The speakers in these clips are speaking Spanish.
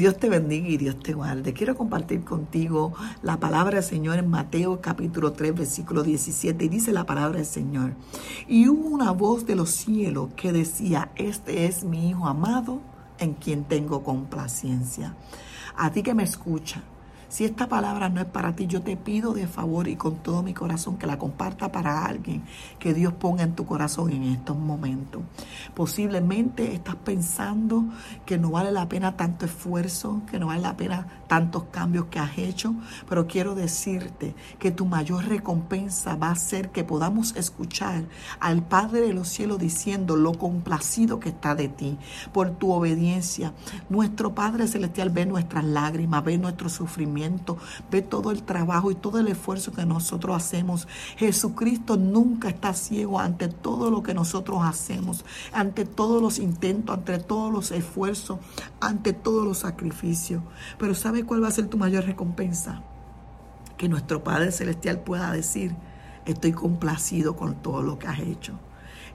Dios te bendiga y Dios te guarde. Quiero compartir contigo la palabra del Señor en Mateo capítulo 3 versículo 17 y dice la palabra del Señor. Y hubo una voz de los cielos que decía, este es mi Hijo amado en quien tengo complacencia. A ti que me escucha, si esta palabra no es para ti, yo te pido de favor y con todo mi corazón que la comparta para alguien que Dios ponga en tu corazón en estos momentos. Posiblemente estás pensando que no vale la pena tanto esfuerzo, que no vale la pena tantos cambios que has hecho, pero quiero decirte que tu mayor recompensa va a ser que podamos escuchar al Padre de los cielos diciendo lo complacido que está de ti por tu obediencia. Nuestro Padre Celestial ve nuestras lágrimas, ve nuestro sufrimiento ve todo el trabajo y todo el esfuerzo que nosotros hacemos. Jesucristo nunca está ciego ante todo lo que nosotros hacemos, ante todos los intentos, ante todos los esfuerzos, ante todos los sacrificios. Pero ¿sabe cuál va a ser tu mayor recompensa? Que nuestro Padre Celestial pueda decir, estoy complacido con todo lo que has hecho.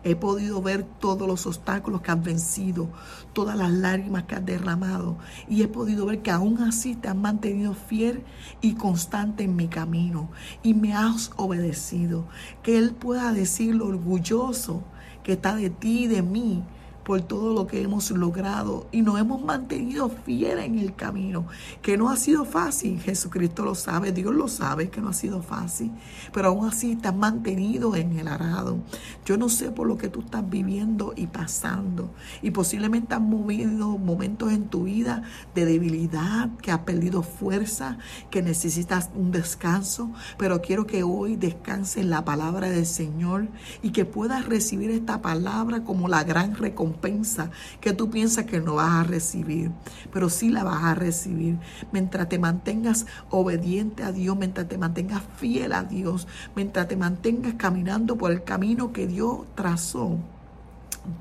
He podido ver todos los obstáculos que has vencido, todas las lágrimas que has derramado y he podido ver que aún así te has mantenido fiel y constante en mi camino y me has obedecido. Que Él pueda decirlo orgulloso que está de ti y de mí por todo lo que hemos logrado y nos hemos mantenido fieles en el camino, que no ha sido fácil, Jesucristo lo sabe, Dios lo sabe que no ha sido fácil, pero aún así estás mantenido en el arado. Yo no sé por lo que tú estás viviendo y pasando y posiblemente has movido momentos en tu vida de debilidad, que has perdido fuerza, que necesitas un descanso, pero quiero que hoy descanse en la palabra del Señor y que puedas recibir esta palabra como la gran recompensa que tú piensas que no vas a recibir, pero sí la vas a recibir mientras te mantengas obediente a Dios, mientras te mantengas fiel a Dios, mientras te mantengas caminando por el camino que Dios trazó.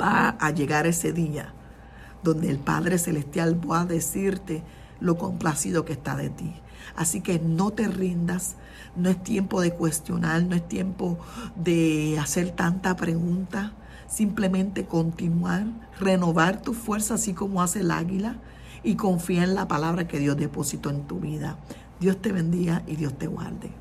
Va a llegar ese día donde el Padre Celestial va a decirte lo complacido que está de ti. Así que no te rindas, no es tiempo de cuestionar, no es tiempo de hacer tanta pregunta. Simplemente continuar, renovar tu fuerza así como hace el águila y confía en la palabra que Dios depositó en tu vida. Dios te bendiga y Dios te guarde.